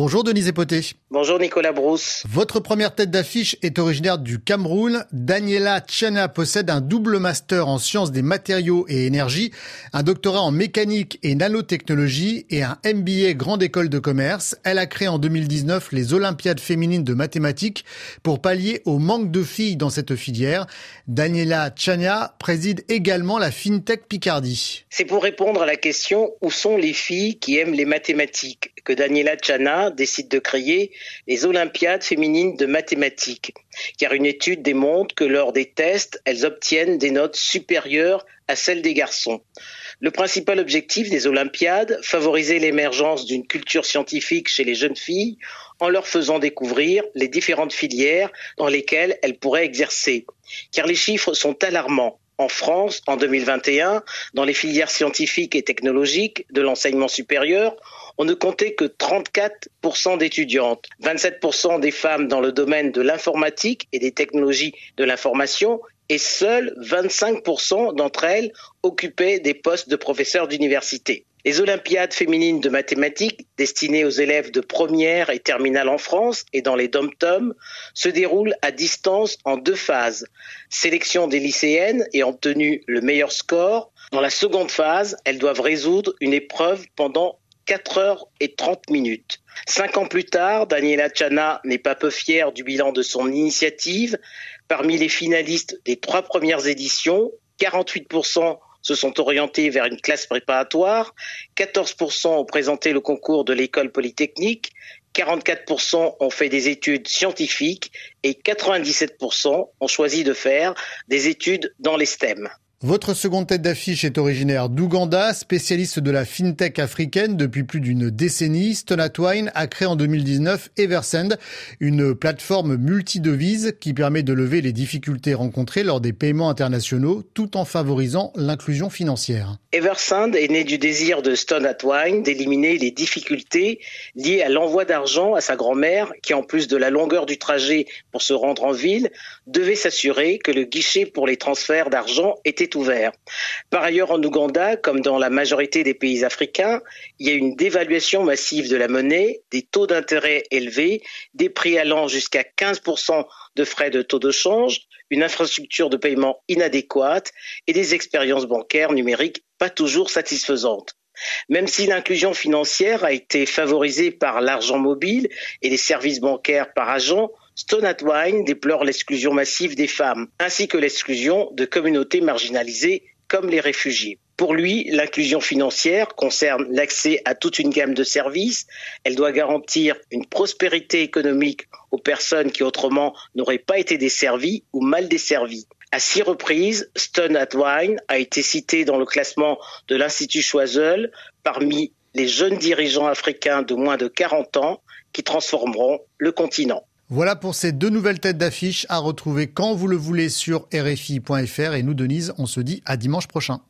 Bonjour Denise Epoté. Bonjour Nicolas Brousse. Votre première tête d'affiche est originaire du Cameroun. Daniela Tchana possède un double master en sciences des matériaux et énergie, un doctorat en mécanique et nanotechnologie et un MBA grande école de commerce. Elle a créé en 2019 les Olympiades féminines de mathématiques pour pallier au manque de filles dans cette filière. Daniela Tchana préside également la FinTech Picardie. C'est pour répondre à la question où sont les filles qui aiment les mathématiques? Que Daniela Tchana décide de créer les Olympiades féminines de mathématiques, car une étude démontre que lors des tests, elles obtiennent des notes supérieures à celles des garçons. Le principal objectif des Olympiades, favoriser l'émergence d'une culture scientifique chez les jeunes filles en leur faisant découvrir les différentes filières dans lesquelles elles pourraient exercer. Car les chiffres sont alarmants en France, en 2021, dans les filières scientifiques et technologiques de l'enseignement supérieur, on ne comptait que 34% d'étudiantes, 27% des femmes dans le domaine de l'informatique et des technologies de l'information, et seuls 25% d'entre elles occupaient des postes de professeurs d'université. Les Olympiades féminines de mathématiques, destinées aux élèves de première et terminale en France et dans les dom-toms, se déroulent à distance en deux phases. Sélection des lycéennes et obtenu le meilleur score. Dans la seconde phase, elles doivent résoudre une épreuve pendant 4 heures et 30 minutes. Cinq ans plus tard, Daniela Chana n'est pas peu fière du bilan de son initiative. Parmi les finalistes des trois premières éditions, 48% se sont orientés vers une classe préparatoire, 14% ont présenté le concours de l'école polytechnique, 44% ont fait des études scientifiques et 97% ont choisi de faire des études dans les STEM. Votre seconde tête d'affiche est originaire d'Ouganda, spécialiste de la fintech africaine depuis plus d'une décennie. Stonatwine a créé en 2019 Eversend, une plateforme multidevise qui permet de lever les difficultés rencontrées lors des paiements internationaux tout en favorisant l'inclusion financière. Eversend est né du désir de Stonatwine d'éliminer les difficultés liées à l'envoi d'argent à sa grand-mère qui, en plus de la longueur du trajet pour se rendre en ville, devait s'assurer que le guichet pour les transferts d'argent était ouvert. Par ailleurs, en Ouganda, comme dans la majorité des pays africains, il y a une dévaluation massive de la monnaie, des taux d'intérêt élevés, des prix allant jusqu'à 15% de frais de taux de change, une infrastructure de paiement inadéquate et des expériences bancaires numériques pas toujours satisfaisantes. Même si l'inclusion financière a été favorisée par l'argent mobile et les services bancaires par agent, Stone Wine déplore l'exclusion massive des femmes, ainsi que l'exclusion de communautés marginalisées comme les réfugiés. Pour lui, l'inclusion financière concerne l'accès à toute une gamme de services. Elle doit garantir une prospérité économique aux personnes qui autrement n'auraient pas été desservies ou mal desservies. À six reprises, Stone Wine a été cité dans le classement de l'Institut Choiseul parmi les jeunes dirigeants africains de moins de 40 ans qui transformeront le continent. Voilà pour ces deux nouvelles têtes d'affiche à retrouver quand vous le voulez sur RFI.fr. Et nous, Denise, on se dit à dimanche prochain.